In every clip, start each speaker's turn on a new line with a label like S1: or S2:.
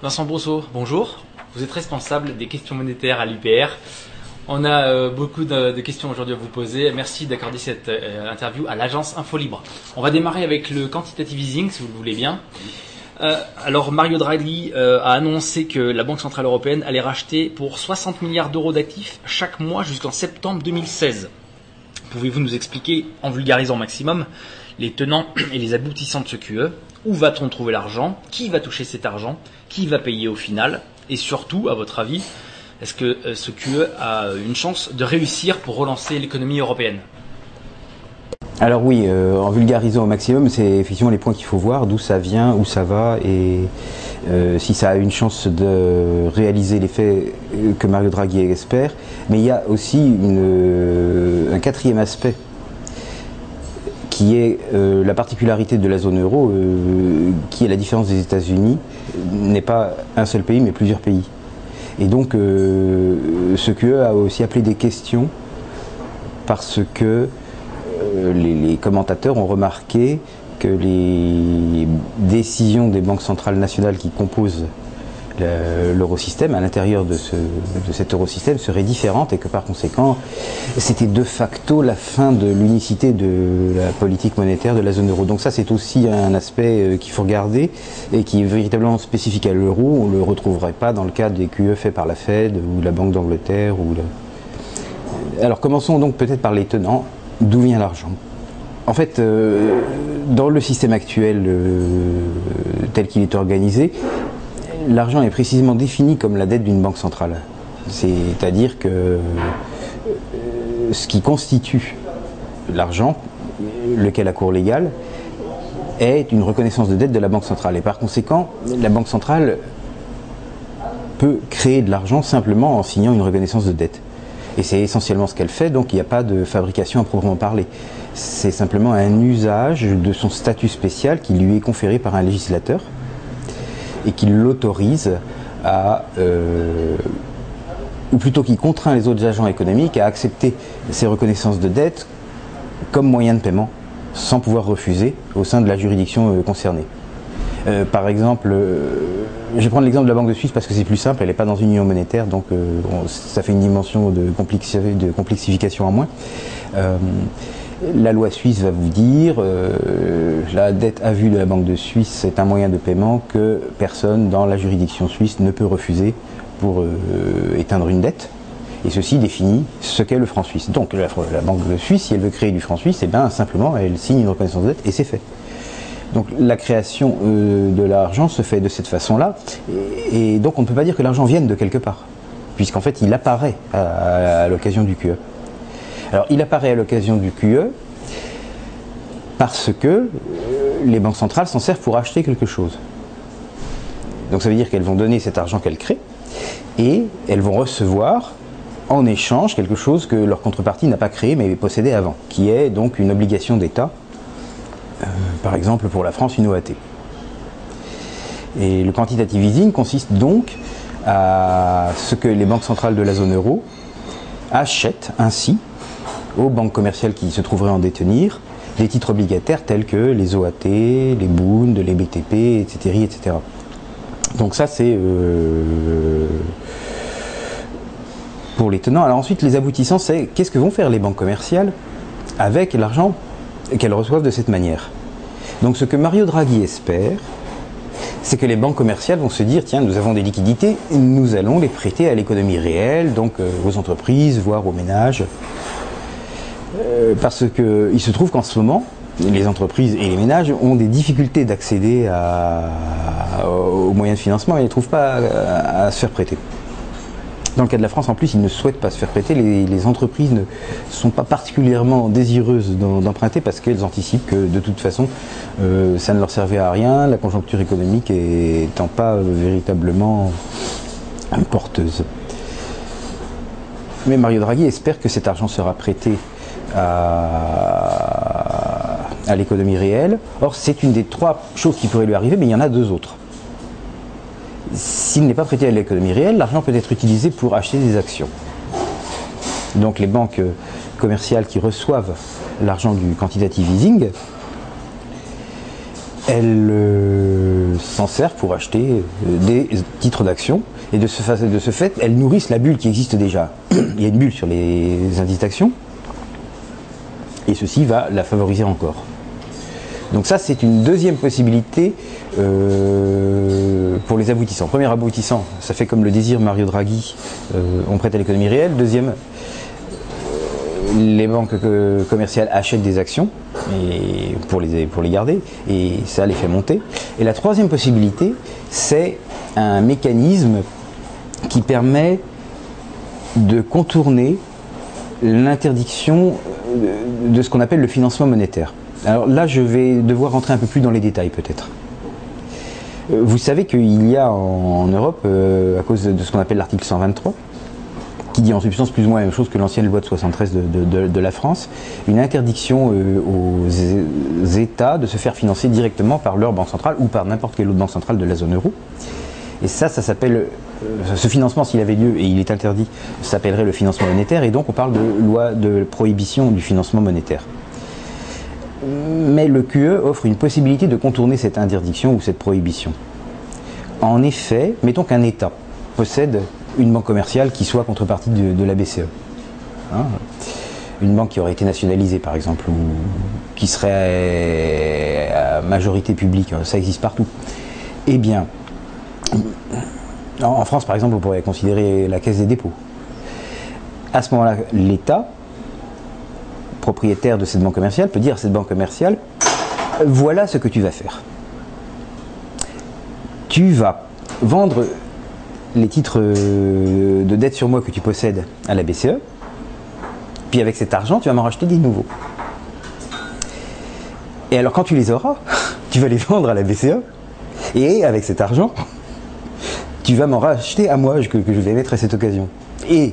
S1: Vincent Brousseau, bonjour. Vous êtes responsable des questions monétaires à l'UPR. On a euh, beaucoup de, questions aujourd'hui à vous poser. Merci d'accorder cette euh, interview à l'agence InfoLibre. On va démarrer avec le quantitative easing, si vous le voulez bien. Euh, alors Mario Draghi a annoncé que la Banque Centrale Européenne allait racheter pour 60 milliards d'euros d'actifs chaque mois jusqu'en septembre 2016. Pouvez-vous nous expliquer, en vulgarisant maximum, les tenants et les aboutissants de ce QE Où va-t-on trouver l'argent? Qui va toucher cet argent? Qui va payer au final? Et surtout, à votre avis, est-ce que euh, ce QE a une chance de réussir pour relancer l'économie européenne?
S2: Alors oui, euh, en vulgarisant au maximum, c'est effectivement les points qu'il faut voir, d'où ça vient, où ça va, et euh, si ça a une chance de réaliser l'effet que Mario Draghi espère. Mais il y a aussi un quatrième aspect qui est euh, la particularité de la zone euro, euh, qui est la différence des États-Unis, n'est pas un seul pays, mais plusieurs pays. Et donc, euh, ce QE a aussi appelé des questions parce que les, commentateurs ont remarqué que les décisions des banques centrales nationales qui composent l'eurosystème, à l'intérieur de, cet eurosystème, serait différente et que par conséquent, c'était de facto la fin de l'unicité de la politique monétaire de la zone euro. Donc ça, c'est aussi un aspect euh, qu'il faut regarder et qui est véritablement spécifique à l'euro. On ne le retrouverait pas dans le cadre des QE faits par la Fed ou la Banque d'Angleterre. Ou Alors commençons donc peut-être par les tenants. D'où vient l'argent? En fait, euh, dans le système actuel euh, tel qu'il est organisé, l'argent est précisément défini comme la dette d'une banque centrale. C'est-à-dire que euh, ce qui constitue l'argent, lequel a cours légal, est une reconnaissance de dette de la Banque centrale. Et par conséquent, la Banque centrale peut créer de l'argent simplement en signant une reconnaissance de dette. Et c'est essentiellement ce qu'elle fait, donc il n'y a pas de fabrication à proprement parler. C'est simplement un usage de son statut spécial qui lui est conféré par un législateur et qui l'autorise à, euh, ou plutôt qui contraint les autres agents économiques à accepter ces reconnaissances de dette comme moyen de paiement, sans pouvoir refuser au sein de la juridiction euh, concernée. Euh, par exemple, je vais prendre l'exemple de la Banque de Suisse parce que c'est plus simple, elle n'est pas dans une union monétaire, donc ça fait une dimension de, de complexification en moins la loi suisse va vous dire euh, la dette à vue de la Banque de Suisse, c'est un moyen de paiement que personne dans la juridiction suisse ne peut refuser pour euh, éteindre une dette. Et ceci définit ce qu'est le franc suisse. Donc la, Banque de Suisse, si elle veut créer du franc suisse, eh bien simplement elle signe une reconnaissance de dette et c'est fait. Donc la création euh, de l'argent se fait de cette façon-là. Et, donc on ne peut pas dire que l'argent vienne de quelque part, puisqu'en fait il apparaît à l'occasion du QE. Alors il apparaît à l'occasion du QE parce que euh, les banques centrales s'en servent pour acheter quelque chose. Donc ça veut dire qu'elles vont donner cet argent qu'elles créent et elles vont recevoir en échange quelque chose que leur contrepartie n'a pas créé mais possédé avant, qui est donc une obligation d'État, euh, par exemple pour la France une OAT. Et le quantitative easing consiste donc à ce que les banques centrales de la zone euro achètent ainsi aux banques commerciales qui se trouveraient en détenir des titres obligataires tels que les OAT, les Bund, les BTP, etc. etc. Donc ça c'est euh, pour les tenants. Alors ensuite les aboutissants c'est qu'est-ce que vont faire les banques commerciales avec l'argent qu'elles reçoivent de cette manière? Donc ce que Mario Draghi espère, c'est que les banques commerciales vont se dire tiens, nous avons des liquidités, nous allons les prêter à l'économie réelle, donc euh, aux entreprises, voire aux ménages. Euh, parce qu'il se trouve qu'en ce moment, les entreprises et les ménages ont des difficultés d'accéder aux moyens de financement et ne trouvent pas à, se faire prêter. Dans le cas de la France, en plus, ils ne souhaitent pas se faire prêter. Les, entreprises ne sont pas particulièrement désireuses d'emprunter parce qu'elles anticipent que de toute façon, euh, ça ne leur servait à rien, la conjoncture économique étant pas véritablement porteuse. Mais Mario Draghi espère que cet argent sera prêté à, l'économie réelle. Or, c'est une des trois choses qui pourraient lui arriver, mais il y en a deux autres. S'il n'est pas prêté à l'économie réelle, l'argent peut être utilisé pour acheter des actions. Donc les banques commerciales qui reçoivent l'argent du quantitative easing, elles euh, s'en servent pour acheter euh, des titres d'action. Et de ce, de ce, fait, elles nourrissent la bulle qui existe déjà. Il y a une bulle sur les indices d'actions. Et ceci va la favoriser encore. Donc ça, c'est une deuxième possibilité euh, pour les aboutissants. Premier aboutissant, ça fait comme le désir Mario Draghi, on prête à l'économie réelle. Deuxième, les banques commerciales achètent des actions pour, les, pour les garder et ça les fait monter. Et la troisième possibilité, c'est un mécanisme qui permet de contourner l'interdiction de ce qu'on appelle le financement monétaire. Alors là, je vais devoir rentrer un peu plus dans les détails peut-être. Euh, vous savez qu'il y a en, Europe, euh, à cause de ce qu'on appelle l'article 123, qui dit en substance plus ou moins la même chose que l'ancienne loi de 73 de, la France, une interdiction euh, aux États de se faire financer directement par leur banque centrale ou par n'importe quelle autre banque centrale de la zone euro. Et ça, ça s'appelle, euh, ce financement, s'il avait lieu et il est interdit, s'appellerait le financement monétaire. Et donc, on parle de loi de prohibition du financement monétaire. Mais le QE offre une possibilité de contourner cette interdiction ou cette prohibition. En effet, mettons qu'un État possède une banque commerciale qui soit contrepartie de, la BCE. Hein? une banque qui aurait été nationalisée par exemple, ou qui serait à majorité publique, ça existe partout. Eh bien, en France par exemple, on pourrait considérer la caisse des dépôts. À ce moment-là, l'État, propriétaire de cette banque commerciale, peut dire à cette banque commerciale, voilà ce que tu vas faire. Tu vas vendre les titres de dette sur moi que tu possèdes à la BCE, puis avec cet argent, tu vas m'en racheter des nouveaux. Et alors quand tu les auras, tu vas les vendre à la BCE, et avec cet argent, tu vas m'en racheter à moi que, je vais mettre à cette occasion. Et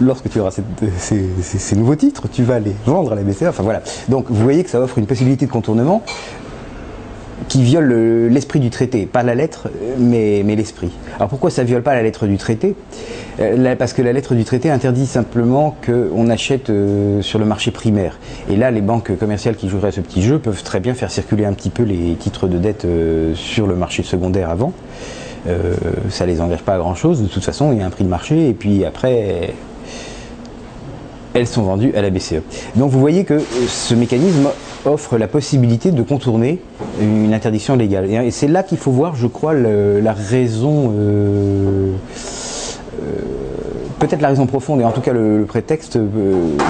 S2: lorsque tu auras ces, nouveaux titres, tu vas les vendre à la BCE. Enfin voilà. Donc vous voyez que ça offre une possibilité de contournement qui viole l'esprit du traité, pas la lettre, mais, l'esprit. Alors pourquoi ça viole pas la lettre du traité? Euh, Parce que la lettre du traité interdit simplement qu'on achète euh, sur le marché primaire. Et là, les banques commerciales qui joueraient à ce petit jeu peuvent très bien faire circuler un petit peu les titres de dette euh, sur le marché secondaire avant. Ça les engage pas à grand chose. De toute façon, il y a un prix de marché et puis après, elles sont vendues à la BCE. Donc vous voyez que ce mécanisme offre la possibilité de contourner une interdiction légale. Et c'est là qu'il faut voir, je crois, la raison, euh, euh, peut-être la raison profonde, et en tout cas le, prétexte euh,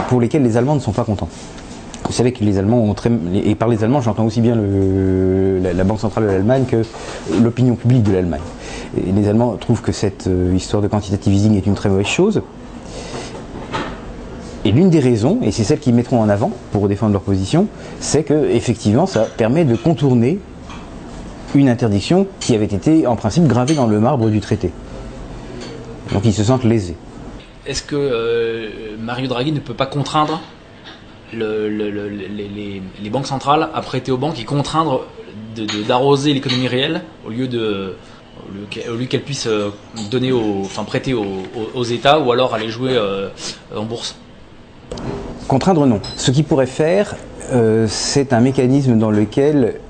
S2: pour lesquels les Allemands ne sont pas contents. Vous savez que les Allemands ont très, et par les Allemands j'entends aussi bien la, Banque centrale de l'Allemagne que l'opinion publique de l'Allemagne. Les Allemands trouvent que cette histoire de quantitative easing est une très mauvaise chose. Et l'une des raisons, et c'est celle qu'ils mettront en avant pour défendre leur position, c'est que effectivement ça permet de contourner une interdiction qui avait été en principe gravée dans le marbre du traité. Donc ils se sentent lésés.
S1: Est-ce que euh, Mario Draghi ne peut pas contraindre les, banques centrales à prêter aux banques et contraindre d'arroser l'économie réelle au lieu de au lieu qu'elles puissent euh, donner enfin prêter aux, États ou alors aller jouer euh, en bourse
S2: Contraindre, non. Ce qu'il pourrait faire, euh, c'est un mécanisme dans lequel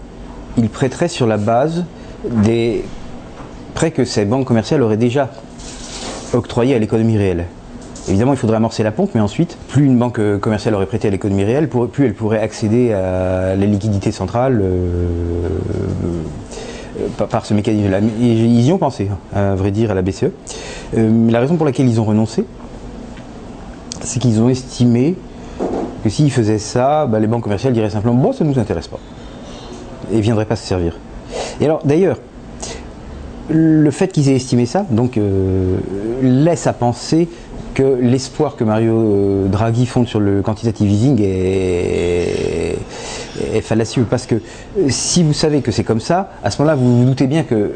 S2: il prêterait sur la base des prêts que ces banques commerciales auraient déjà octroyés à l'économie réelle. Évidemment, il faudrait amorcer la pompe, mais ensuite, plus une banque commerciale aurait prêté à l'économie réelle, plus elle pourrait accéder à la liquidité centrale euh, euh, par ce mécanisme-là. Ils y ont pensé, hein, à vrai dire, à la BCE. la raison pour laquelle ils ont renoncé, c'est qu'ils ont estimé que s'ils faisaient ça, bah, les banques commerciales diraient simplement bon, ça ne nous intéresse pas. Et ne viendraient pas se servir. Et alors, d'ailleurs, le fait qu'ils aient estimé ça, donc, euh, laisse à penser que l'espoir que Mario euh, Draghi fonde sur le quantitative easing est, fallacieux. Parce que si vous savez que c'est comme ça, à ce moment-là, vous vous doutez bien que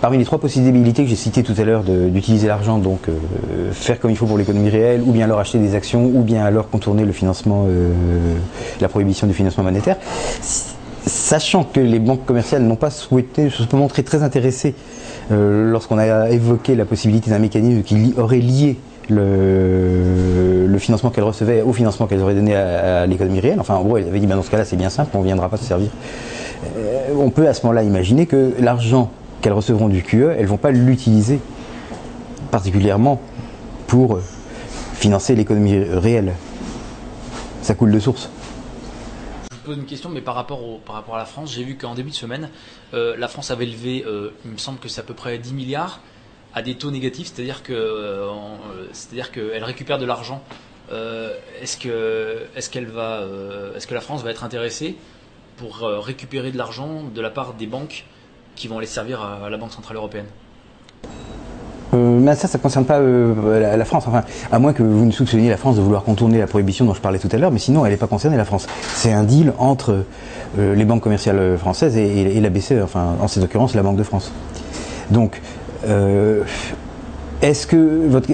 S2: parmi les trois possibilités que j'ai citées tout à l'heure d'utiliser l'argent, donc euh, faire comme il faut pour l'économie réelle, ou bien alors acheter des actions, ou bien alors contourner le financement, euh, la prohibition du financement monétaire, sachant que les banques commerciales n'ont pas souhaité se montrer très intéressées euh, lorsqu'on a évoqué la possibilité d'un mécanisme qui aurait lié le, financement qu'elles recevaient au financement qu'elles auraient donné à, l'économie réelle. Enfin, en gros, elle avait dit, ben, dans ce cas-là, c'est bien simple, on ne viendra pas se servir. on peut à ce moment-là imaginer que l'argent qu'elles recevront du QE, elles ne vont pas l'utiliser particulièrement pour financer l'économie réelle. Ça coule de source.
S1: Je pose une question, mais par rapport, par rapport à la France, j'ai vu qu'en début de semaine, euh, la France avait levé, euh, il me semble que c'est à peu près 10 milliards à des taux négatifs, c'est-à-dire que, euh, c'est-à-dire qu'elle récupère de l'argent. est-ce que, est-ce qu'elle va, est-ce que la France va être intéressée pour récupérer de l'argent de la part des banques qui vont aller servir à, la Banque Centrale Européenne?
S2: Euh, mais ça, ça ne concerne pas euh, la, France. Enfin, à moins que vous ne soupçonniez la France de vouloir contourner la prohibition dont je parlais tout à l'heure, mais sinon, elle n'est pas concernée, la France. C'est un deal entre euh, les banques commerciales françaises et, la BCE, enfin, en cette occurrence, la Banque de France. Donc, est-ce que votre,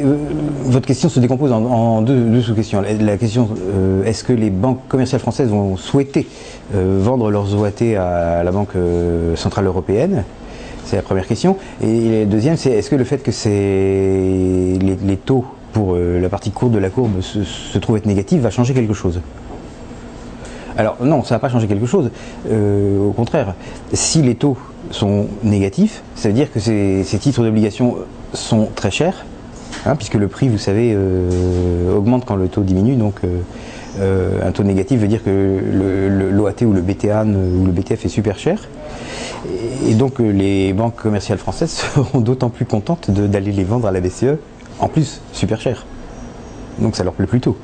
S2: votre, question se décompose en, deux, sous-questions La question, est-ce que les banques commerciales françaises vont souhaiter vendre leurs OAT à la Banque Centrale Européenne? C'est la première question. Et la deuxième, c'est est-ce que le fait que les, taux pour euh, la partie courte de la courbe se, trouvent être négatifs va changer quelque chose? Alors non, ça ne va pas changer quelque chose. Euh, au contraire, si les taux sont négatifs, ça veut dire que ces, titres d'obligation sont très chers, hein, puisque le prix, vous savez, euh, augmente quand le taux diminue. Donc un taux négatif veut dire que l'OAT ou le BTA ou le BTF est super cher. Et donc euh, les banques commerciales françaises seront d'autant plus contentes d'aller les vendre à la BCE, en plus super cher. Donc ça leur plaît plutôt.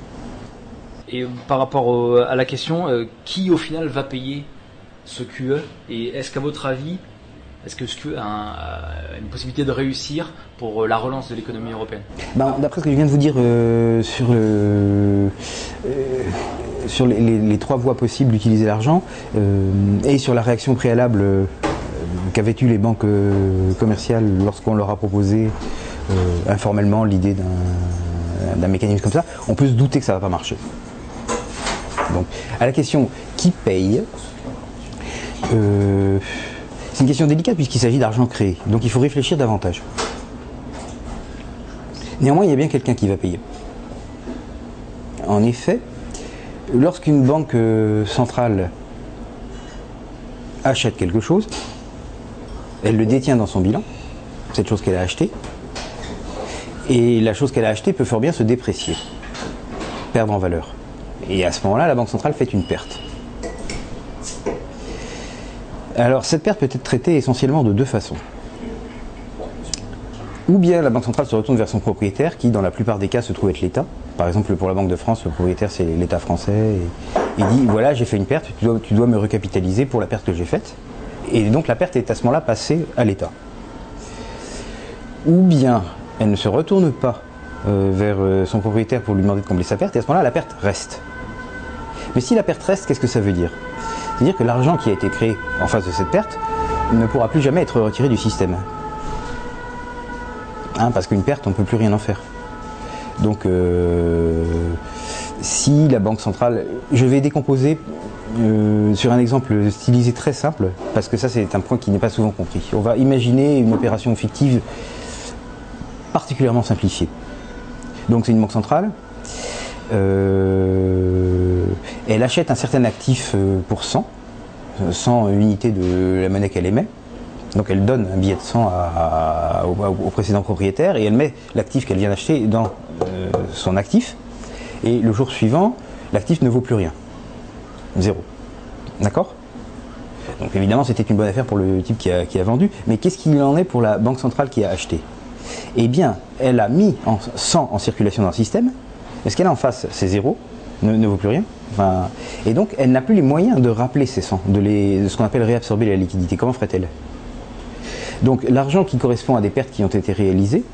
S1: Et euh, par rapport à la question, euh, qui au final va payer ce QE Et est-ce qu'à votre avis, est-ce que ce QE a une possibilité de réussir pour la relance de l'économie européenne?
S2: Ben, D'après ce que je viens de vous dire sur, sur les, trois voies possibles d'utiliser l'argent et sur la réaction préalable qu'avaient eu les banques euh, commerciales lorsqu'on leur a proposé euh, informellement l'idée d'un mécanisme comme ça, on peut se douter que ça ne va pas marcher. Donc, à la question qui paye, euh, c'est une question délicate puisqu'il s'agit d'argent créé. Donc il faut réfléchir davantage. Néanmoins, il y a bien quelqu'un qui va payer. En effet, lorsqu'une banque centrale achète quelque chose, elle le détient dans son bilan, cette chose qu'elle a achetée, et la chose qu'elle a achetée peut fort bien se déprécier, perdre en valeur. Et à ce moment-là, la Banque centrale fait une perte. Alors cette perte peut être traitée essentiellement de deux façons. Ou bien la Banque centrale se retourne vers son propriétaire, qui dans la plupart des cas se trouve être l'État. Par exemple, pour la Banque de France, le propriétaire c'est l'État français. Il dit voilà, j'ai fait une perte, tu dois me recapitaliser pour la perte que j'ai faite et donc la perte est à ce moment-là passée à l'État. Ou bien elle ne se retourne pas euh, vers euh, son propriétaire pour lui demander de combler sa perte, et à ce moment-là la perte reste. Mais si la perte reste, qu'est-ce que ça veut dire? C'est-à-dire que l'argent qui a été créé en face de cette perte ne pourra plus jamais être retiré du système. Hein, parce qu'une perte, on ne peut plus rien en faire. Donc, euh, si la Banque centrale, je vais décomposer euh, sur un exemple stylisé très simple, parce que ça c'est un point qui n'est pas souvent compris. On va imaginer une opération fictive particulièrement simplifiée. Donc c'est une banque centrale. Euh, elle achète un certain actif euh, pour 100, 100 unités de la monnaie qu'elle émet. Donc elle donne un billet de 100 au, précédent propriétaire et elle met l'actif qu'elle vient d'acheter dans son actif. Et le jour suivant, l'actif ne vaut plus rien. Zéro. D'accord? Donc évidemment, c'était une bonne affaire pour le type qui a, vendu. Mais qu'est-ce qu'il en est pour la banque centrale qui a acheté? Eh bien, elle a mis en 100 en circulation dans le système. Est-ce qu'elle a en face ces zéros ne, vaut plus rien. Et donc, elle n'a plus les moyens de rappeler ces 100, de, de ce qu'on appelle réabsorber la liquidité. Comment ferait-elle? Donc, l'argent qui correspond à des pertes qui ont été réalisées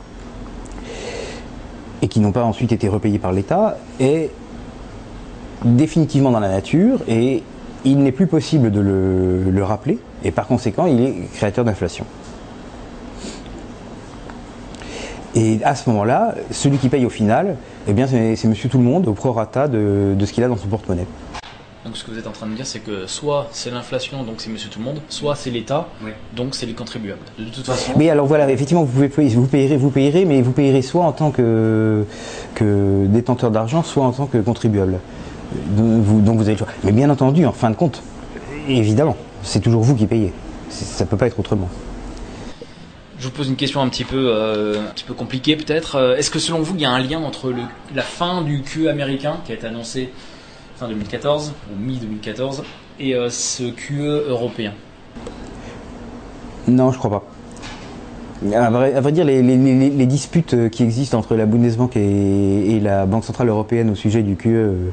S2: et qui n'ont pas ensuite été repayées par l'État est définitivement dans la nature et il n'est plus possible de le, rappeler et par conséquent il est créateur d'inflation. Et à ce moment-là, celui qui paye au final, eh bien, c'est monsieur tout le monde au prorata de, de ce qu'il a dans son porte-monnaie.
S1: Donc ce que vous êtes en train de dire, c'est que soit c'est l'inflation, donc c'est monsieur tout le monde, soit c'est l'État, donc c'est les contribuables. De toute façon.
S2: Mais alors voilà, effectivement, vous, pouvez, vous payerez, vous payerez, mais vous payerez soit en tant que, que détenteur d'argent, soit en tant que contribuable. Donc vous, donc vous avez le choix. Mais bien entendu, en fin de compte, évidemment, c'est toujours vous qui payez. Ça ne peut pas être autrement.
S1: Je vous pose une question un petit peu, euh, un petit peu compliquée peut-être. Euh, est-ce que selon vous, il y a un lien entre la fin du QE américain qui a été annoncé fin 2014 ou mi-2014 et euh, ce QE européen?
S2: Non, je crois pas. À vrai, dire, les, disputes qui existent entre la Bundesbank et, la Banque Centrale Européenne au sujet du QE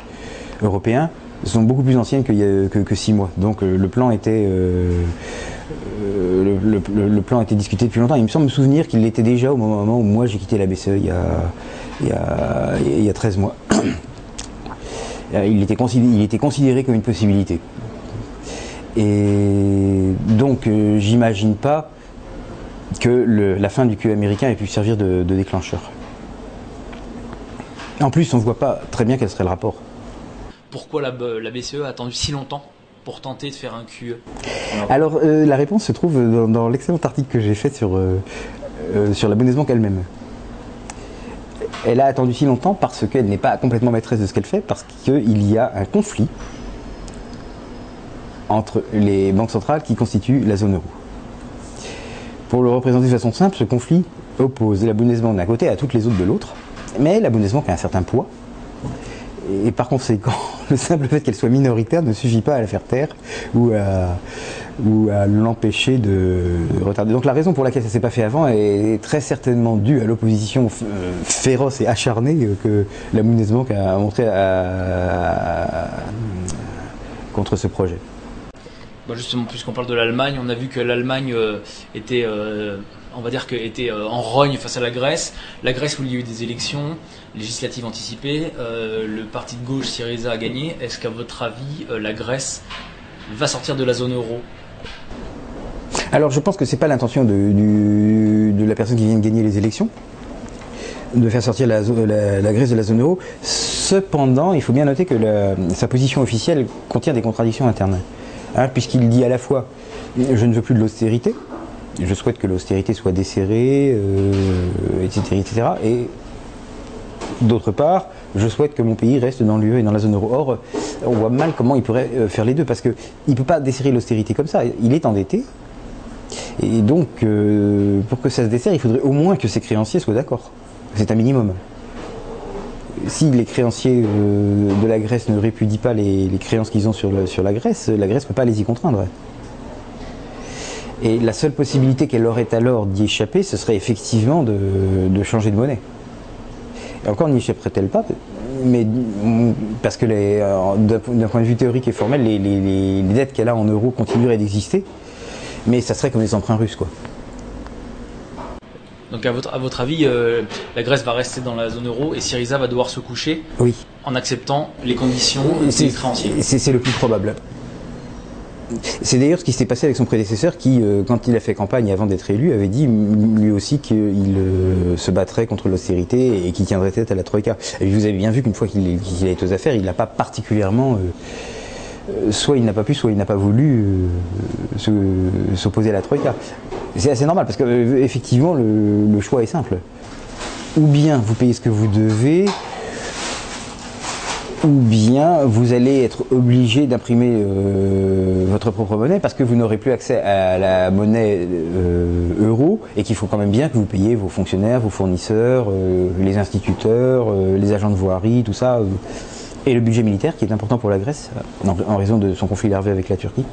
S2: européen sont beaucoup plus anciennes que, six mois. Donc le plan était le, plan a été discuté depuis longtemps. Il me semble me souvenir qu'il l'était déjà au moment où moi j'ai quitté la BCE il y a, il y a, 13 mois. il, était considéré, il était considéré comme une possibilité. Et donc euh, j'imagine pas que la fin du QE américain ait pu servir de, déclencheur. En plus, on ne voit pas très bien quel serait le rapport.
S1: Pourquoi la BCE a attendu si longtemps? Pour tenter de faire un QE
S2: Alors, euh, la réponse se trouve dans, l'excellent article que j'ai fait sur, euh, euh, sur elle-même. Elle a attendu si longtemps parce qu'elle n'est pas complètement maîtresse de ce qu'elle fait, parce qu'il y a un conflit entre les banques centrales qui constituent la zone euro. Pour le représenter de façon simple, ce conflit oppose la Bundesbank d'un côté à toutes les autres de l'autre, mais la Bundesbank a un certain poids, et par conséquent, le simple fait qu'elle soit minoritaire ne suffit pas à la faire taire ou à, l'empêcher de, retarder. Donc la raison pour laquelle ça s'est pas fait avant est très certainement due à l'opposition euh, féroce et acharnée que la Bundesbank a montré contre ce projet.
S1: Bah, justement, puisqu'on parle de l'Allemagne, on a vu que l'Allemagne euh, était euh, on va dire, que était euh, en rogne face à la Grèce. La Grèce, où il y a eu des élections législatives anticipées, euh, le parti de gauche Syriza a gagné. Est-ce qu'à votre avis, euh, la Grèce va sortir de la zone euro?
S2: Alors, je pense que ce n'est pas l'intention de, la personne qui vient de gagner les élections de faire sortir la, Grèce de la zone euro. Cependant, il faut bien noter que sa position officielle contient des contradictions internes. Hein, puisqu'il dit à la fois je ne veux plus de l'austérité, je souhaite que l'austérité soit desserrée, etc., euh, etc. Et d'autre part, je souhaite que mon pays reste dans l'UE et dans la zone euro. Or, on voit mal comment il pourrait euh, faire les deux, parce qu'il ne peut pas desserrer l'austérité comme ça. Il est endetté. Et donc, euh, pour que ça se desserre, il faudrait au moins que ses créanciers soient d'accord. C'est un minimum. Si les créanciers de la Grèce ne répudient pas les, créances qu'ils ont sur la Grèce, la Grèce ne peut pas les y contraindre. Et la seule possibilité qu'elle aurait alors d'y échapper, ce serait effectivement de, changer de monnaie. Et encore n'y échapperait-elle pas mais parce que euh, d'un point de vue théorique et formel, les, dettes qu'elle a en euros continueraient d'exister, mais ça serait comme les emprunts russes, quoi.
S1: Donc à votre, à votre avis, euh, la Grèce va rester dans la zone euro et Syriza va devoir se coucher
S2: oui.
S1: en acceptant les conditions des créanciers.
S2: C'est le plus probable. C'est d'ailleurs ce qui s'est passé avec son prédécesseur qui, euh, quand il a fait campagne avant d'être élu, avait dit lui aussi qu'il euh, se battrait contre l'austérité et qu'il tiendrait tête à la Troïka. Vous avez bien vu qu'une fois qu'il a été aux affaires, il n'a pas particulièrement... Euh, soit il n'a pas pu, soit il n'a pas voulu s'opposer à la Troïka. C'est assez normal parce que effectivement le choix est simple. Ou bien vous payez ce que vous devez, ou bien vous allez être obligé d'imprimer euh, votre propre monnaie parce que vous n'aurez plus accès à la monnaie euh, euro et qu'il faut quand même bien que vous payiez vos fonctionnaires, vos fournisseurs, euh, les instituteurs, les agents de voirie, tout ça, et le budget militaire qui est important pour la Grèce en, raison de son conflit larvé avec la Turquie.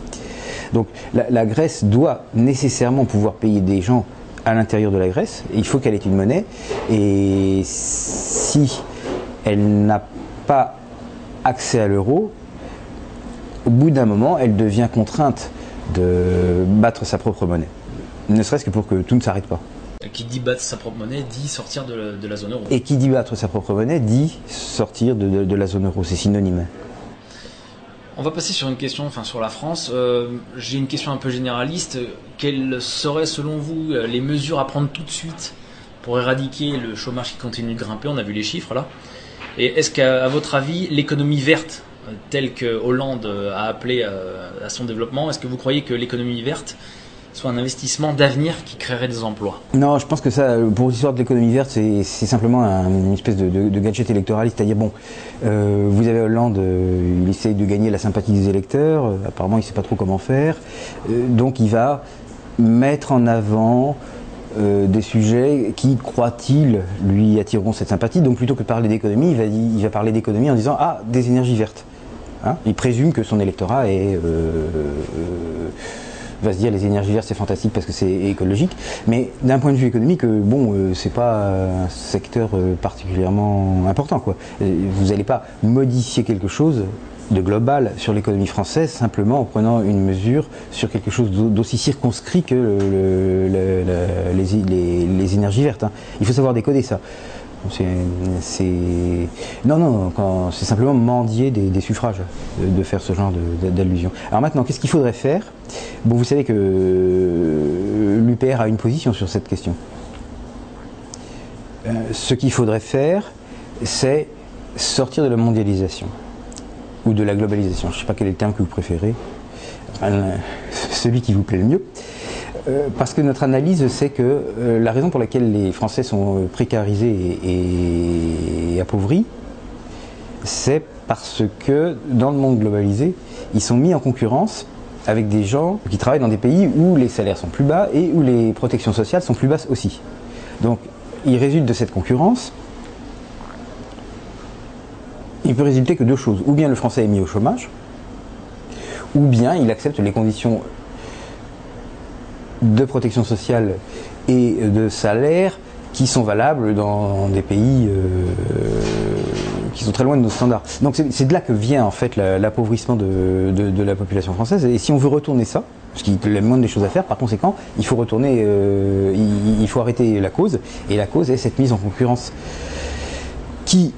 S2: Donc la, la Grèce doit nécessairement pouvoir payer des gens à l'intérieur de la Grèce, il faut qu'elle ait une monnaie, et si elle n'a pas accès à l'euro, au bout d'un moment, elle devient contrainte de battre sa propre monnaie. Ne serait-ce que pour que tout ne s'arrête pas.
S1: Qui dit battre sa propre monnaie dit sortir de la, zone euro.
S2: Et qui dit battre sa propre monnaie dit sortir de, la zone euro. C'est synonyme.
S1: On va passer sur une question, enfin sur la France. Euh, j'ai une question un peu généraliste. Quelles seraient selon vous les mesures à prendre tout de suite pour éradiquer le chômage qui continue de grimper? On a vu les chiffres là. Et est-ce qu'à votre avis, l'économie verte, euh, telle que Hollande a appelé à son développement, est-ce que vous croyez que l'économie verte soit un investissement d'avenir qui créerait des emplois?
S2: Non, je pense que ça, pour l'histoire de l'économie verte, c'est simplement une espèce de, gadget électoral. C'est-à-dire, bon, euh, vous avez Hollande, euh, il essaye de gagner la sympathie des électeurs, euh, apparemment il ne sait pas trop comment faire, donc il va mettre en avant des sujets qui, croit-il, lui attireront cette sympathie. Donc plutôt que de parler d'économie, il va, il parler d'économie en disant Ah, des énergies vertes. Hein? Il présume que son électorat est va se dire les énergies vertes c'est fantastique parce que c'est écologique, mais d'un point de vue économique, euh, bon, euh, c'est pas un secteur euh, particulièrement important quoi. Vous n'allez pas modifier quelque chose de global sur l'économie française simplement en prenant une mesure sur quelque chose d'aussi circonscrit que les, énergies vertes. Hein. Il faut savoir décoder ça. C'est non non c'est simplement mendier des, suffrages de, faire ce genre d'allusion. Alors maintenant qu'est-ce qu'il faudrait faire? Bon vous savez que l'UPR a une position sur cette question. Euh, ce qu'il faudrait faire c'est sortir de la mondialisation ou de la globalisation. Je ne sais pas quel est le terme que vous préférez, celui qui vous plaît le mieux. Euh, parce que notre analyse, c'est que euh, la raison pour laquelle les Français sont euh, précarisés et, appauvris, c'est parce que dans le monde globalisé, ils sont mis en concurrence avec des gens qui travaillent dans des pays où les salaires sont plus bas et où les protections sociales sont plus basses aussi. Donc, il résulte de cette concurrence, il peut résulter que deux choses. Ou bien le français est mis au chômage, ou bien il accepte les conditions de protection sociale et de salaire qui sont valables dans des pays euh, qui sont très loin de nos standards. Donc c'est de là que vient en fait l'appauvrissement de, la population française. Et si on veut retourner ça, ce qui est la moindre des choses à faire, par conséquent, il faut retourner, euh, il, faut arrêter la cause. Et la cause est cette mise en concurrence qui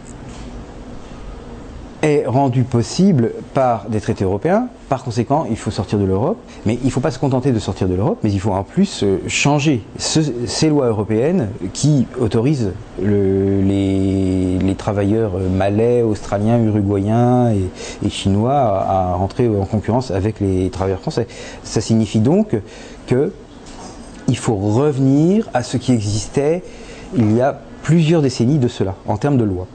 S2: est rendu possible par des traités européens. Par conséquent, il faut sortir de l'Europe, mais il ne faut pas se contenter de sortir de l'Europe, mais il faut en plus euh, changer ces lois européennes qui autorisent les, travailleurs malais, australiens, uruguayens et, chinois à, rentrer en concurrence avec les travailleurs français. Ça signifie donc qu'il faut revenir à ce qui existait il y a plusieurs décennies de cela, en termes de lois.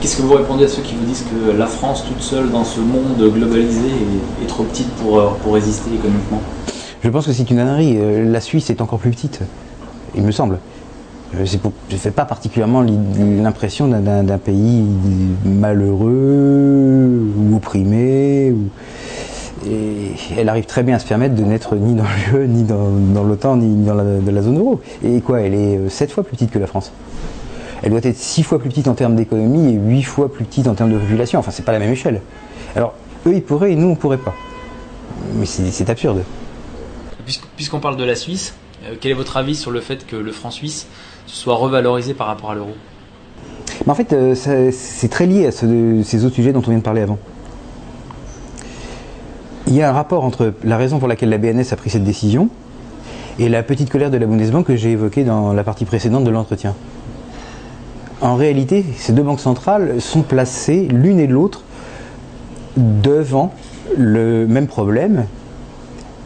S1: Qu'est-ce que vous répondez à ceux qui vous disent que la France toute seule dans ce monde globalisé est, trop petite pour, euh, pour résister économiquement?
S2: Je pense que c'est une ânerie. Euh, la Suisse est encore plus petite, il me semble. Euh, je ne fais pas particulièrement l'impression d'un pays malheureux ou opprimé. Et elle arrive très bien à se permettre de n'être ni dans l'UE, ni dans, l'OTAN, ni dans la, la, zone euro. Et quoi Elle est sept fois plus petite que la France? Elle doit être six fois plus petite en termes d'économie et huit fois plus petite en termes de population. Enfin, c'est pas la même échelle. Alors, eux, ils pourraient et nous, on pourrait pas. Mais c'est absurde.
S1: Puisqu'on parle de la Suisse, euh, quel est votre avis sur le fait que le franc suisse soit revalorisé par rapport à l'euro?
S2: En fait, euh, c'est très lié à ces autres sujets dont on vient de parler avant. Il y a un rapport entre la raison pour laquelle la BNS a pris cette décision et la petite colère de la Bundesbank que j'ai évoquée dans la partie précédente de l'entretien en réalité, ces deux banques centrales sont placées l'une et l'autre devant le même problème,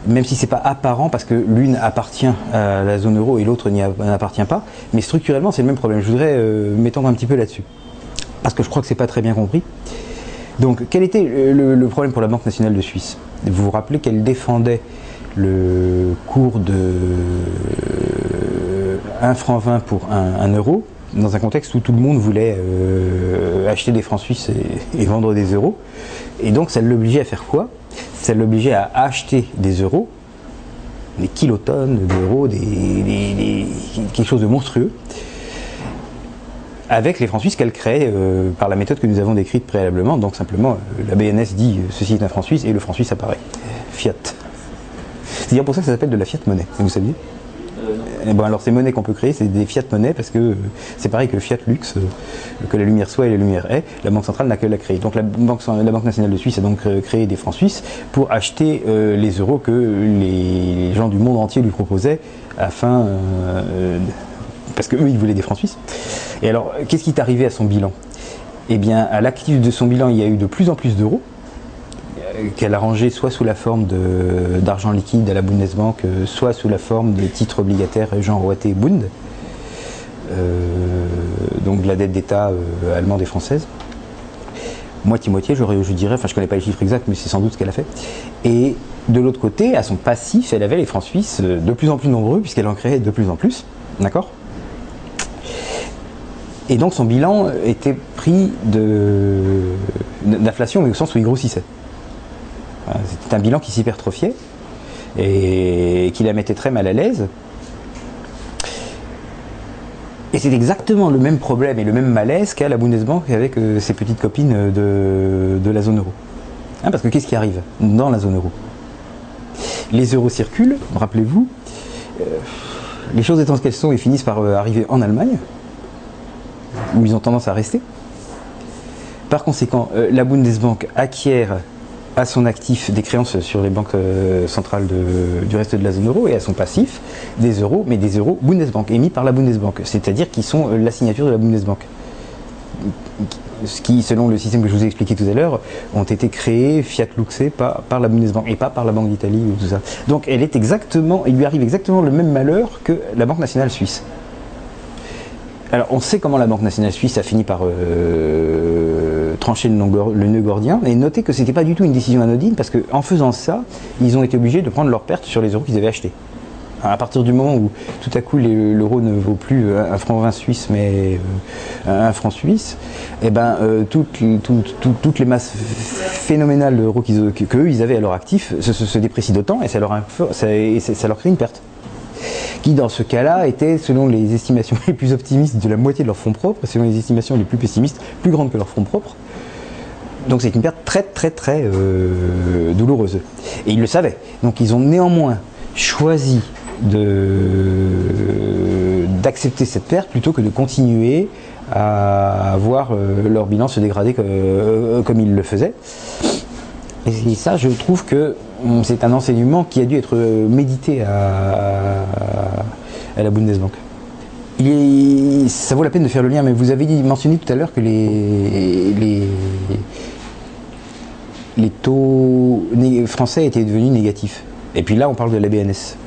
S2: même si ce n'est pas apparent parce que l'une appartient à la zone euro et l'autre n'y appartient pas, mais structurellement c'est le même problème. Je voudrais euh, m'étendre un petit peu là-dessus, parce que je crois que ce n'est pas très bien compris. Donc quel était le, problème pour la Banque nationale de Suisse? Vous vous rappelez qu'elle défendait le cours de 1 franc 20 pour 1 euro, dans un contexte où tout le monde voulait euh, acheter des francs suisses et, vendre des euros. Et donc ça l'obligeait à faire quoi? Ça l'obligeait à acheter des euros, des kilotonnes d'euros, des, quelque chose de monstrueux, avec les francs suisses qu'elle crée euh, par la méthode que nous avons décrite préalablement. Donc simplement, euh, la BNS dit ceci est un franc suisse et le franc suisse apparaît. Fiat. C'est dire pour ça que ça s'appelle de la fiat monnaie, vous saviez? Eh bon, alors ces monnaies qu'on peut créer, c'est des fiat monnaies parce que euh, c'est pareil que Fiat Lux, euh, que la lumière soit et la lumière est, la Banque centrale n'a que la créer. Donc la Banque, nationale de Suisse a donc euh, créé des francs suisses pour acheter les euros que les gens du monde entier lui proposaient afin parce qu'eux, ils voulaient des francs suisses. Et alors, qu'est-ce qui est arrivé à son bilan? Eh bien, à l'actif de son bilan, il y a eu de plus en plus d'euros qu'elle a rangé soit sous la forme d'argent liquide à la Bundesbank, euh, soit sous la forme de titres obligataires Jean Roité Bund, euh, donc de la dette d'État allemande et française. Moitié-moitié, je dirais, enfin je ne connais pas les chiffres exacts, mais c'est sans doute ce qu'elle a fait. Et de l'autre côté, à son passif, elle avait les francs suisses de plus en plus nombreux, puisqu'elle en créait de plus en plus. D'accord? Et donc son bilan était pris d'inflation, mais au sens où il grossissait. C'était un bilan qui s'hypertrophiait et qui la mettait très mal à l'aise. Et c'est exactement le même problème et le même malaise qu'a la Bundesbank avec euh, ses petites copines de, la zone euro. Hein, parce que qu'est-ce qui arrive dans la zone euro? Les euros circulent, rappelez-vous. Euh, les choses étant ce qu'elles sont, ils finissent par euh, arriver en Allemagne, où ils ont tendance à rester. Par conséquent, la Bundesbank acquiert à son actif des créances sur les banques euh, centrales du reste de la zone euro et à son passif des euros, mais des euros Bundesbank, émis par la Bundesbank, c'est-à-dire qui sont euh, la signature de la Bundesbank. Ce qui, selon le système que je vous ai expliqué tout à l'heure, ont été créés, fiat luxé par, par la Bundesbank et pas par la Banque d'Italie ou tout ça. Donc elle est exactement, il lui arrive exactement le même malheur que la Banque nationale suisse. Alors on sait comment la Banque nationale suisse a fini par euh, trancher le, nœud gordien, et notez que ce n'était pas du tout une décision anodine, parce qu'en faisant ça, ils ont été obligés de prendre leur perte sur les euros qu'ils avaient achetés. À partir du moment où tout à coup l'euro ne vaut plus un franc 20 suisse mais euh, un franc suisse, et eh ben, euh, toutes, les masses phénoménales d'euros qu'eux ils avaient à leur actif se, déprécient d'autant et ça leur crée une perte qui dans ce cas-là était, selon les estimations les plus optimistes, de la moitié de leur fonds propres, et selon les estimations les plus pessimistes, plus grande que leur fonds propres. Donc c'est une perte très très très euh, douloureuse. Et ils le savaient. Donc ils ont néanmoins choisi d'accepter cette perte plutôt que de continuer à voir euh, leur bilan se dégrader euh, comme ils le faisaient. Et ça, je trouve que c'est un enseignement qui a dû être médité à, la Bundesbank. ça vaut la peine de faire le lien, mais vous avez mentionné tout à l'heure que les, taux français étaient devenus négatifs. Et puis là, on parle de la BNS.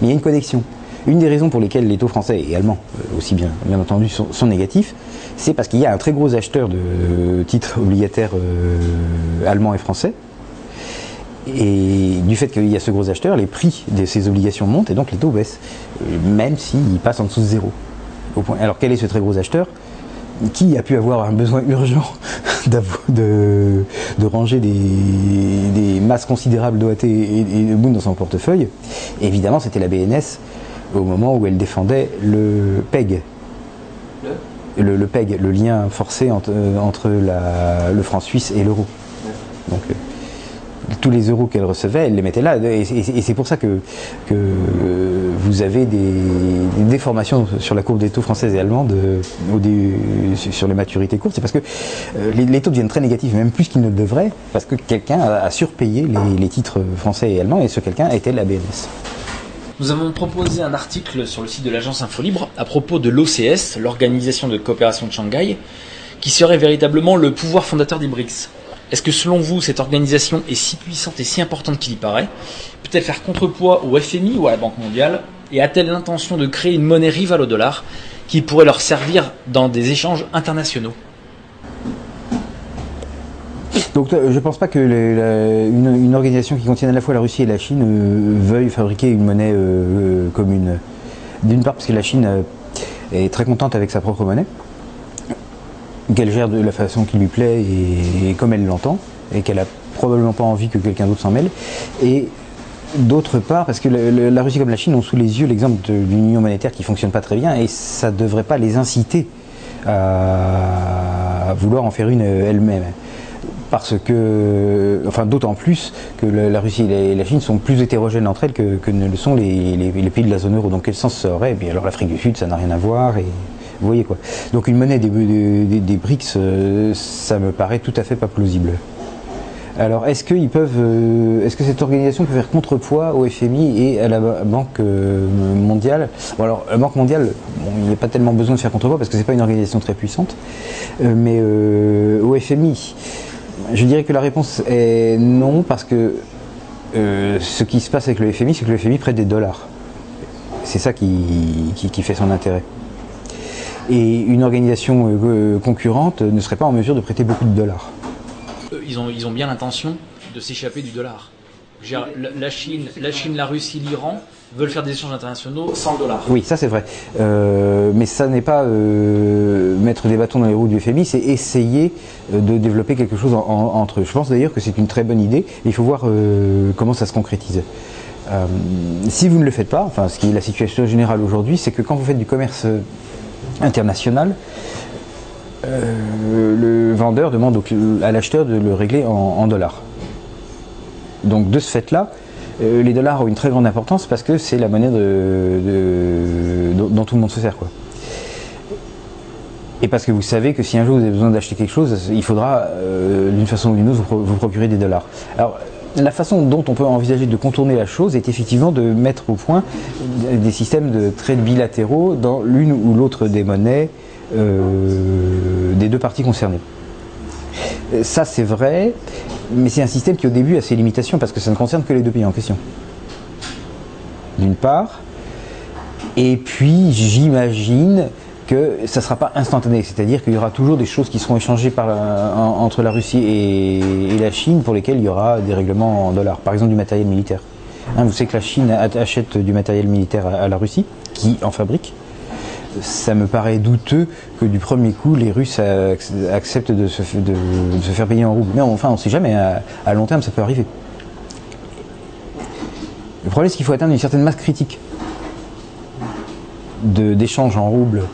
S2: Mais il y a une connexion. Une des raisons pour lesquelles les taux français et allemands, euh, aussi bien, bien entendu, sont, négatifs, c'est parce qu'il y a un très gros acheteur de titres obligataires euh, allemands et français, et du fait qu'il y a ce gros acheteur, les prix de ces obligations montent et donc les taux baissent, euh, même s'ils passent en dessous de zéro. Alors quel est ce très gros acheteur? Qui a pu avoir un besoin urgent de, ranger des, masses considérables d'OAT et, de Boon dans son portefeuille? Évidemment, c'était la BNS au moment où elle défendait le PEG. Le, PEG, le lien forcé entre, le franc suisse et l'euro. Donc, euh, tous les euros qu'elle recevait, elle les mettait là. Et, c'est pour ça que, vous avez des, déformations sur la courbe des taux françaises et allemandes sur les maturités courtes. C'est parce que euh, les, taux deviennent très négatifs, même plus qu'ils ne devraient, parce que quelqu'un a, surpayé les, les, titres français et allemands, et ce quelqu'un était la BNS.
S1: Nous avons proposé un article sur le site de l'agence Infolibre à propos de l'OCS, l'Organisation de coopération de Shanghai, qui serait véritablement le pouvoir fondateur des BRICS. Est-ce que selon vous, cette organisation est si puissante et si importante qu'il y paraît Peut-elle faire contrepoids au FMI ou à la Banque mondiale Et a-t-elle l'intention de créer une monnaie rivale au dollar qui pourrait leur servir dans des échanges internationaux
S2: donc je ne pense pas que une, organisation qui contienne à la fois la Russie et la Chine euh, veuille fabriquer une monnaie euh, euh, commune. D'une part parce que la Chine est très contente avec sa propre monnaie qu'elle gère de la façon qui lui plaît et, comme elle l'entend, et qu'elle a probablement pas envie que quelqu'un d'autre s'en mêle. Et d'autre part, parce que la Russie comme la Chine ont sous les yeux l'exemple d'une union monétaire qui fonctionne pas très bien, et ça ne devrait pas les inciter à vouloir en faire une elle-même. Parce que, enfin, d'autant plus que la, Russie et la, Chine sont plus hétérogènes entre elles que, ne le sont les, pays de la zone euro. Donc, quel sens ça aurait? Bien, alors, l'Afrique du Sud, ça n'a rien à voir. Et, vous voyez quoi. Donc une monnaie des, BRICS, euh, ça me paraît tout à fait pas plausible. Alors, est-ce qu'ils peuvent, euh, est-ce que cette organisation peut faire contrepoids au FMI et à la Banque euh, mondiale? Bon, alors, la Banque mondiale, il n'y a pas tellement besoin de faire contrepoids parce que c'est pas une organisation très puissante, mais au FMI, je dirais que la réponse est non parce que ce qui se passe avec le FMI, c'est que le FMI prête des dollars. C'est ça qui, fait son intérêt. Et une organisation concurrente ne serait pas en mesure de prêter beaucoup de dollars
S1: ils ont, ils ont bien l'intention de s'échapper du dollar. La Chine, la Chine, la Russie, l'Iran veulent faire des échanges internationaux sans dollars.
S2: Oui, ça c'est vrai. Euh, mais ça n'est pas euh, mettre des bâtons dans les roues du FMI, c'est essayer euh, de développer quelque chose entre eux. Je pense d'ailleurs que c'est une très bonne idée. Il faut voir comment ça se concrétise. si vous ne le faites pas, enfin ce qui est la situation générale aujourd'hui, c'est que quand vous faites du commerce international, euh, le vendeur demande à l'acheteur de le régler en, dollars. Donc de ce fait-là, euh, les dollars ont une très grande importance parce que c'est la monnaie dont tout le monde se sert. Quoi. Et parce que vous savez que si un jour vous avez besoin d'acheter quelque chose, il faudra euh, d'une façon ou d'une autre vous, procurer des dollars. Alors la façon dont on peut envisager de contourner la chose est effectivement de mettre au point des systèmes de trades bilatéraux dans l'une ou l'autre des monnaies euh, des deux parties concernées. Ça c'est vrai, mais c'est un système qui au début a ses limitations parce que ça ne concerne que les deux pays en question. D'une part, et puis j'imagine que ça ne sera pas instantané, c'est-à-dire qu'il y aura toujours des choses qui seront échangées entre la Russie et, la Chine pour lesquelles il y aura des règlements en dollars, par exemple du matériel militaire. Hein, vous savez que la Chine achète du matériel militaire à la Russie, qui en fabrique, ça me paraît douteux que du premier coup les Russes acceptent de se, faire payer en rouble. Mais enfin, on ne sait jamais, à, long terme ça peut arriver. Le problème c'est qu'il faut atteindre une certaine masse critique d'échanges en rouble.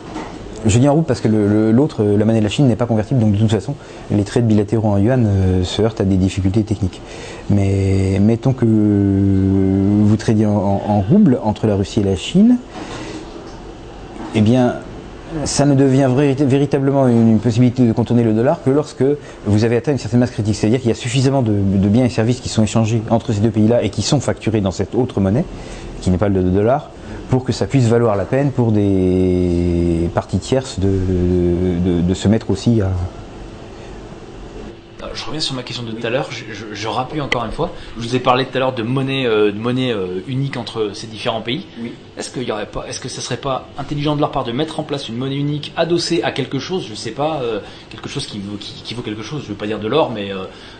S2: Je dis en rouble parce que l'autre, la monnaie de la Chine, n'est pas convertible, donc de toute façon, les trades bilatéraux en yuan euh, se heurtent à des difficultés techniques. Mais mettons que vous tradiez en rouble entre la Russie et la Chine, eh bien, ça ne devient véritablement une, possibilité de contourner le dollar que lorsque vous avez atteint une certaine masse critique. C'est-à-dire qu'il y a suffisamment de, biens et services qui sont échangés entre ces deux pays-là et qui sont facturés dans cette autre monnaie, qui n'est pas le dollar, pour que ça puisse valoir la peine pour des parties tierces de se mettre aussi à,
S1: je reviens sur ma question de tout à l'heure, je, je, rappuie encore une fois. Je vous ai parlé tout à l'heure de monnaie, euh, de monnaie euh, unique entre ces différents pays. Oui. Est-ce qu'il y aurait pas, est-ce que ce serait pas intelligent de leur part de mettre en place une monnaie unique adossée à quelque chose, je sais pas, euh, quelque chose qui vaut, qui, vaut quelque chose, je veux pas dire de l'or, mais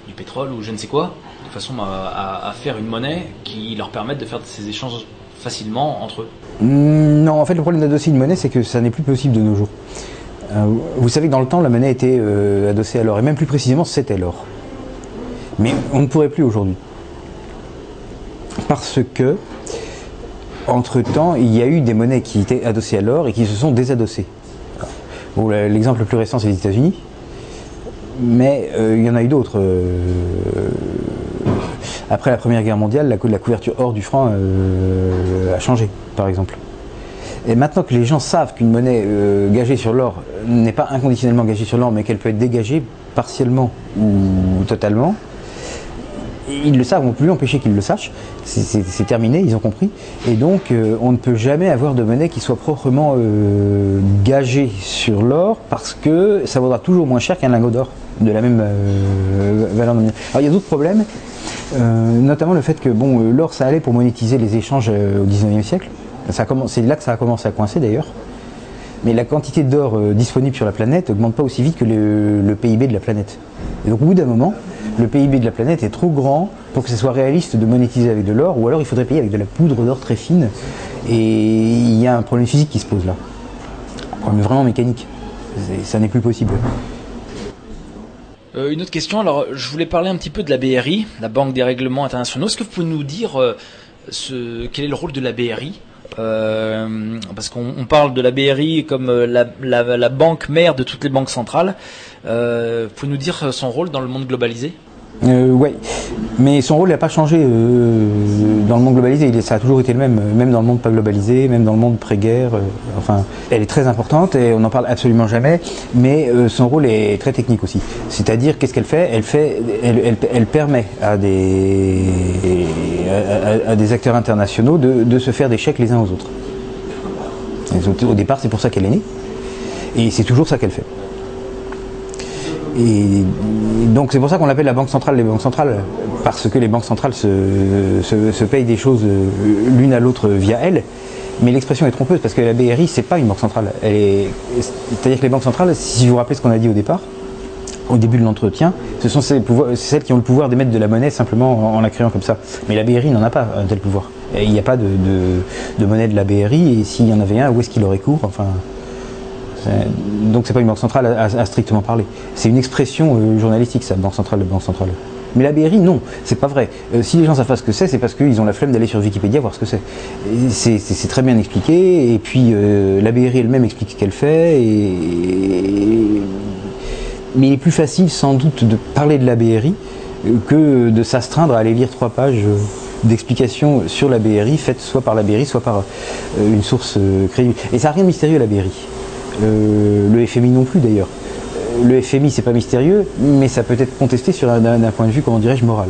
S1: du pétrole ou je ne sais quoi, de façon à, à, faire une monnaie qui leur permette de faire ces échanges facilement entre eux.
S2: Non, en fait, le problème d'adosser une monnaie, c'est que ça n'est plus possible de nos jours. Euh, vous savez que dans le temps, la monnaie était euh, adossée à l'or, et même plus précisément, c'était l'or. Mais on ne pourrait plus aujourd'hui. Parce que, entre-temps, il y a eu des monnaies qui étaient adossées à l'or et qui se sont désadossées. L'exemple le plus récent, c'est les États-Unis. Mais euh, il y en a eu d'autres. Après la Première Guerre mondiale, la, couverture or du franc a changé, par exemple. Et maintenant que les gens savent qu'une monnaie euh, gagée sur l'or n'est pas inconditionnellement gagée sur l'or, mais qu'elle peut être dégagée partiellement ou totalement, ils le savent, on ne peut plus empêcher qu'ils le sachent. C'est terminé, ils ont compris. Et donc, euh, on ne peut jamais avoir de monnaie qui soit proprement euh, gagée sur l'or parce que ça vaudra toujours moins cher qu'un lingot d'or de la même valeur nominale. Alors, il y a d'autres problèmes, notamment le fait que bon, l'or, ça allait pour monétiser les échanges au 19e siècle. C'est là que ça a commencé à coincer d'ailleurs. Mais la quantité d'or euh, disponible sur la planète n'augmente pas aussi vite que le, PIB de la planète. Et donc au bout d'un moment, le PIB de la planète est trop grand pour que ce soit réaliste de monétiser avec de l'or, ou alors il faudrait payer avec de la poudre d'or très fine. Et il y a un problème physique qui se pose là. Un problème vraiment mécanique. Ça n'est plus possible.
S1: Euh, une autre question, alors je voulais parler un petit peu de la BRI, la Banque des règlements internationaux. Est-ce que vous pouvez nous dire euh, quel est le rôle de la BRI euh, parce qu'on parle de la BRI comme la, banque mère de toutes les banques centrales. Euh, pouvez nous dire son rôle dans le monde globalisé?
S2: Euh, ouais, mais son rôle n'a pas changé euh, dans le monde globalisé. Ça a toujours été le même, même dans le monde pas globalisé, même dans le monde pré-guerre. euh, enfin, elle est très importante et on n'en parle absolument jamais. Mais son rôle est très technique aussi. C'est-à-dire, qu'est-ce qu'elle fait? Elle permet à des acteurs internationaux de, se faire des chèques les uns aux autres. Au départ, c'est pour ça qu'elle est née, et c'est toujours ça qu'elle fait. Et donc c'est pour ça qu'on l'appelle la banque centrale des banques centrales, parce que les banques centrales se, payent des choses euh, l'une à l'autre via elles. Mais l'expression est trompeuse parce que la BRI c'est pas une banque centrale. C'est-à-dire que les banques centrales, si vous vous rappelez ce qu'on a dit au départ, au début de l'entretien, ce sont celles qui ont le pouvoir d'émettre de la monnaie simplement en, la créant comme ça. Mais la BRI n'en a pas un tel pouvoir. Il n'y a pas de, monnaie de la BRI et s'il y en avait un, où est-ce qu'il aurait cours? Donc c'est pas une banque centrale à, strictement parler. C'est une expression euh, journalistique, ça, banque centrale de banque centrale. Mais la BRI, non, c'est pas vrai. Euh, si les gens savent ce que c'est, c'est parce qu'ils ont la flemme d'aller sur Wikipédia voir ce que c'est. C'est très bien expliqué, et puis euh, la BRI elle-même explique ce qu'elle fait, mais il est plus facile sans doute de parler de la BRI euh, que de s'astreindre à aller lire trois pages euh, d'explications sur la BRI, faites soit par la BRI, soit par euh, une source euh, crédible. Et ça n'a rien de mystérieux la BRI. Euh, le FMI non plus d'ailleurs. Euh, Le FMI c'est pas mystérieux, mais ça peut être contesté sur un, point de vue, comment dirais-je, moral.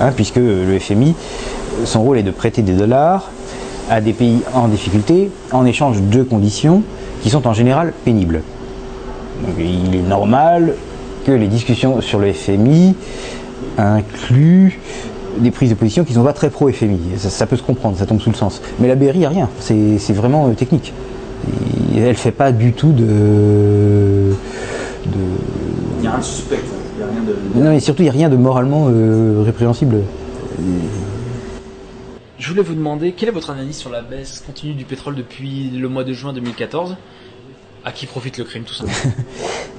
S2: Hein, puisque le FMI, euh, son rôle est de prêter des dollars à des pays en difficulté en échange de conditions qui sont en général pénibles. Il est normal que les discussions sur le FMI incluent des prises de position qui ne sont pas très pro-FMI. Ça, ça peut se comprendre, ça tombe sous le sens. Mais la BRI, a rien. C'est vraiment euh, technique. Et elle ne fait pas du tout de. de-
S3: Il n'y a rien de suspect, il n'y a rien de.
S2: Non, et surtout, il n'y a rien de moralement euh, répréhensible.
S1: Je voulais vous demander quelle est votre analyse sur la baisse continue du pétrole depuis le mois de juin 2014 À qui profite le crime tout simplement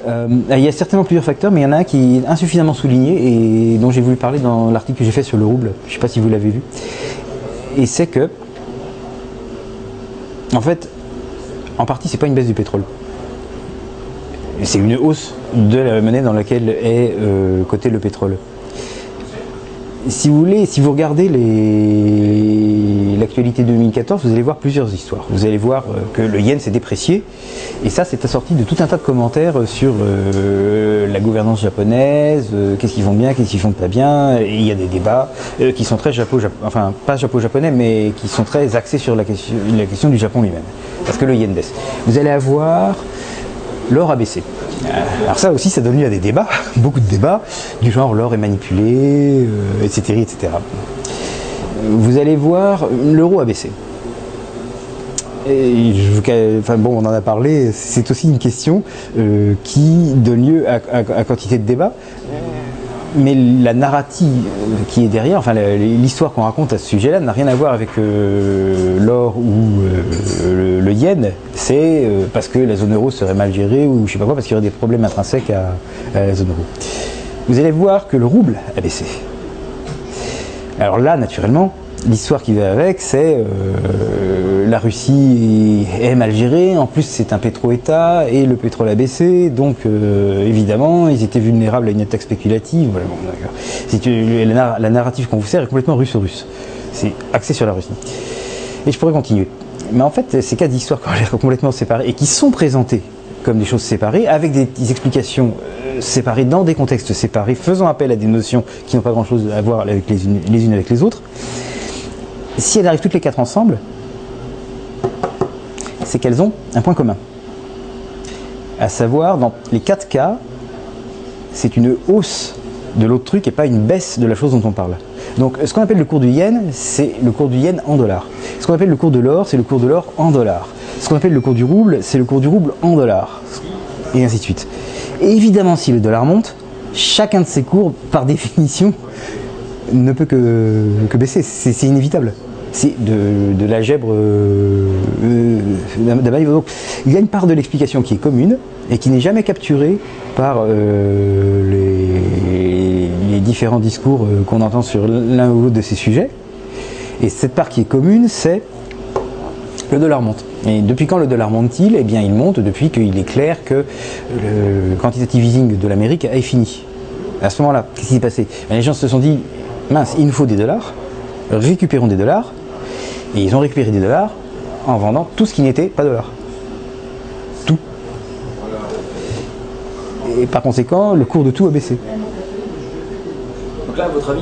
S2: Euh, il y a certainement plusieurs facteurs, mais il y en a un qui est insuffisamment souligné et dont j'ai voulu parler dans l'article que j'ai fait sur le rouble. Je ne sais pas si vous l'avez vu. Et c'est que, en fait, en partie, c'est pas une baisse du pétrole. C'est une hausse de la monnaie dans laquelle est euh, coté le pétrole. Si vous voulez, si vous regardez l'actualité 2014, vous allez voir plusieurs histoires. Vous allez voir euh, que le yen s'est déprécié, et ça, c'est assorti de tout un tas de commentaires euh, sur euh, la gouvernance japonaise, qu'est-ce qu'ils font bien, qu'est-ce qu'ils font pas bien, et il y a des débats qui sont très japo, enfin pas japo-japonais, mais qui sont très axés sur la question, la question du Japon lui-même, parce que le yen baisse. Vous allez avoir l'or a baissé. Alors ça aussi, ça donne lieu à des débats, beaucoup de débats, du genre l'or est manipulé, etc., etc. Euh, Vous allez voir, l'euro a baissé. Et enfin bon, on en a parlé, c'est aussi une question euh, qui donne lieu à- à quantité de débats. Mais la narrative qui est derrière, enfin l'histoire qu'on raconte à ce sujet-là n'a rien à voir avec euh, l'or ou euh, le, yen. C'est euh, parce que la zone euro serait mal gérée ou je sais pas quoi, parce qu'il y aurait des problèmes intrinsèques à la zone euro. Vous allez voir que le rouble a baissé. Alors là, naturellement, l'histoire qui va avec, c'est euh, la Russie est mal gérée, en plus c'est un pétro-État et le pétrole a baissé, donc euh, évidemment ils étaient vulnérables à une attaque spéculative. Voilà, bon, la, la narrative qu'on vous sert est complètement russe-russe. C'est axé sur la Russie. Et je pourrais continuer. Mais en fait, ces quatre histoires qui ont l'air complètement séparées et qui sont présentées comme des choses séparées, avec des, explications euh, séparées dans des contextes séparés, faisant appel à des notions qui n'ont pas grand-chose à voir avec les unes avec les autres, si elles arrivent toutes les quatre ensemble, c'est qu'elles ont un point commun. À savoir, dans les quatre cas, c'est une hausse de l'autre truc et pas une baisse de la chose dont on parle. Donc ce qu'on appelle le cours du yen, c'est le cours du yen en dollars. Ce qu'on appelle le cours de l'or, c'est le cours de l'or en dollars. Ce qu'on appelle le cours du rouble, c'est le cours du rouble en dollars. Et ainsi de suite. Et évidemment, si le dollar monte, chacun de ces cours, par définition, ne peut que, que baisser. C'est c'est inévitable. C'est de, l'algèbre euh, euh, d'Abel. Donc, il y a une part de l'explication qui est commune et qui n'est jamais capturée par euh, les, les différents discours qu'on entend sur l'un ou l'autre de ces sujets. Et cette part qui est commune, c'est le dollar monte. Et depuis quand le dollar monte-t-il? Eh bien, il monte depuis qu'il est clair que le quantitative easing de l'Amérique est fini. À ce moment-là, qu'est-ce qui s'est passé? Ben, Les gens se sont dit, mince, il nous faut des dollars, récupérons des dollars, et ils ont récupéré des dollars en vendant tout ce qui n'était pas dollars. Tout. Et par conséquent, le cours de tout a baissé.
S3: Donc là, à votre avis,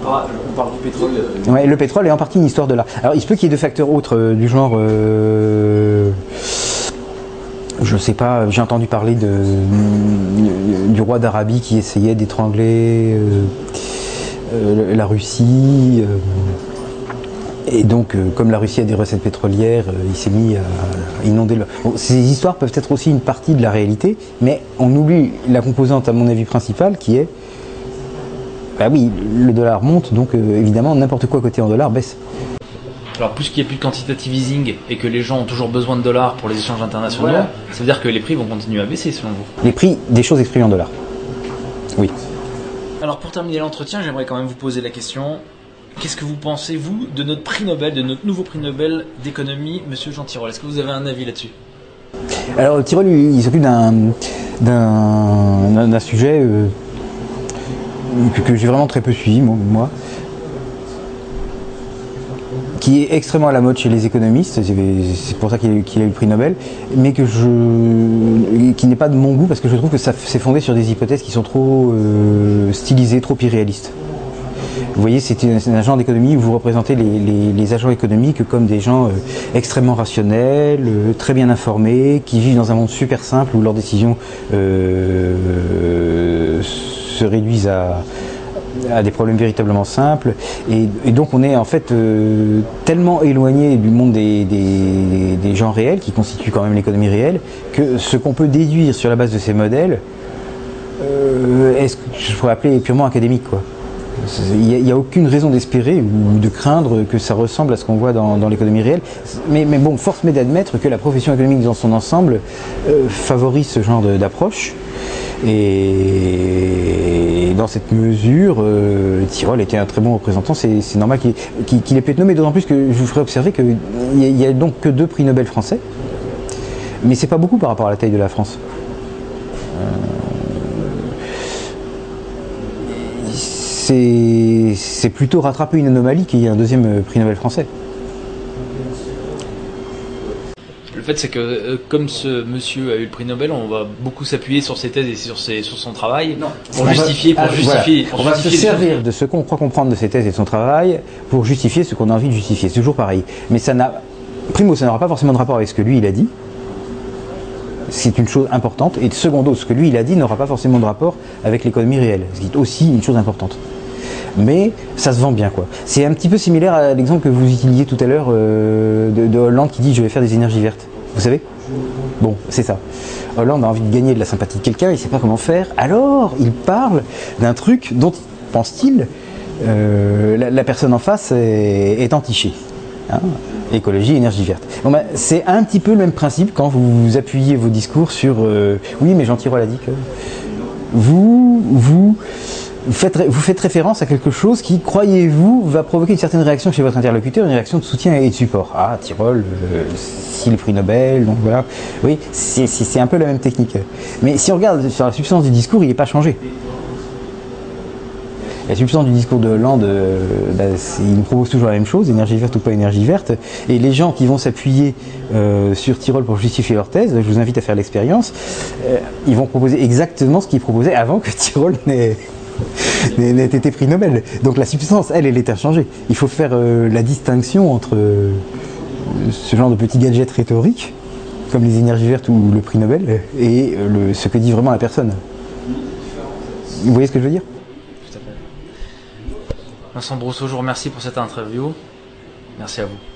S3: on parle, du pétrole. euh,
S2: Ouais, le pétrole est en partie une histoire de l'art. Alors il se peut qu'il y ait deux facteurs autres euh, du genre. euh, je sais pas, j'ai entendu parler de, du roi d'Arabie qui essayait d'étrangler euh, euh, la Russie. Et donc, euh, comme la Russie a des recettes pétrolières, euh, il s'est mis à inonder le. Bon, ces histoires peuvent être aussi une partie de la réalité, mais on oublie la composante, à mon avis, principale qui est bah oui, le dollar monte, donc euh, évidemment n'importe quoi côté en dollars baisse.
S1: Alors, puisqu'il n'y a plus de quantitative easing et que les gens ont toujours besoin de dollars pour les échanges internationaux,
S3: Voilà.
S1: ça veut dire que les prix vont continuer à baisser selon vous?
S2: Les prix des choses exprimées en dollars. Oui.
S1: Alors, pour terminer l'entretien, j'aimerais quand même vous poser la question qu'est-ce que vous pensez, vous, de notre prix Nobel, de notre nouveau prix Nobel d'économie, monsieur Jean Tirole Est-ce que vous avez un avis là-dessus?
S2: Alors Tirol, lui, il s'occupe d'un sujet euh, que, que j'ai vraiment très peu suivi, moi, qui est extrêmement à la mode chez les économistes, c'est pour ça qu'il a, eu- le prix Nobel, mais que je, qui n'est pas de mon goût parce que je trouve que ça c'est fondé sur des hypothèses qui sont trop euh, stylisées, trop irréalistes. Vous voyez, c'est un, genre d'économie où vous représentez les, agents économiques comme des gens euh, extrêmement rationnels, euh, très bien informés, qui vivent dans un monde super simple où leurs décisions euh, se réduisent à, des problèmes véritablement simples. Et, donc on est en fait tellement éloigné du monde des, gens réels, qui constituent quand même l'économie réelle, que ce qu'on peut déduire sur la base de ces modèles, euh, est-ce que je pourrais appeler purement académique quoi. Il n'y a, aucune raison d'espérer ou de craindre que ça ressemble à ce qu'on voit dans, l'économie réelle. Mais, bon, force m'est d'admettre que la profession économique dans son ensemble euh, favorise ce genre d'approche. Et dans cette mesure, euh, Tyrol était un très bon représentant. C'est normal qu'il ait pu être nommé, d'autant plus que je vous ferai observer qu'il n'y a, donc que deux prix Nobel français. Mais c'est pas beaucoup par rapport à la taille de la France. c'est c'est plutôt rattraper une anomalie qu'il y ait un deuxième euh, prix Nobel français.
S1: Le fait, c'est que euh, comme ce monsieur a eu le prix Nobel, on va beaucoup s'appuyer sur ses thèses et sur, ses, sur son travail pour
S2: On va-
S1: justifier, pour
S2: ah,
S1: justifier,
S2: voilà.
S1: pour
S2: On va se servir de ce qu'on croit comprendre de ses thèses et de son travail pour justifier ce qu'on a envie de justifier. C'est toujours pareil. Mais ça n'a, primo, ça n'aura pas forcément de rapport avec ce que lui il a dit. C'est une chose importante. Et secondo, ce que lui il a dit n'aura pas forcément de rapport avec l'économie réelle, ce qui est aussi une chose importante. Mais ça se vend bien quoi. C'est un petit peu similaire à l'exemple que vous utilisiez tout à l'heure euh, de, de Hollande qui dit je vais faire des énergies vertes. Vous savez? Bon, c'est ça. Hollande a envie de gagner de la sympathie de quelqu'un, il ne sait pas comment faire. Alors, il parle d'un truc dont, pense-t-il, euh, la, personne en face est, entichée. Hein Écologie, énergie verte. Bon, ben, c'est un petit peu le même principe quand vous appuyez vos discours sur euh, oui, mais Jean Tirole a dit que vous, vous vous faites référence à quelque chose qui, croyez-vous, va provoquer une certaine réaction chez votre interlocuteur, une réaction de soutien et de support. Ah, Tirole, euh, si le prix Nobel, donc voilà. Oui, c'est un peu la même technique. Mais si on regarde sur la substance du discours, il n'est pas changé. La substance du discours de Hollande, euh, bah, il nous propose toujours la même chose, énergie verte ou pas énergie verte. Et les gens qui vont s'appuyer euh, sur Tyrol pour justifier leur thèse, je vous invite à faire l'expérience, euh, ils vont proposer exactement ce qu'ils proposaient avant que Tyrol n'ait été prix Nobel. Donc la substance, elle, elle est inchangée. Il faut faire euh, la distinction entre euh, ce genre de petits gadgets rhétoriques, comme les énergies vertes ou le prix Nobel, et euh, ce que dit vraiment la personne. Vous voyez ce que je veux dire?
S1: Vincent Brousseau, je vous remercie pour cette interview. Merci à vous.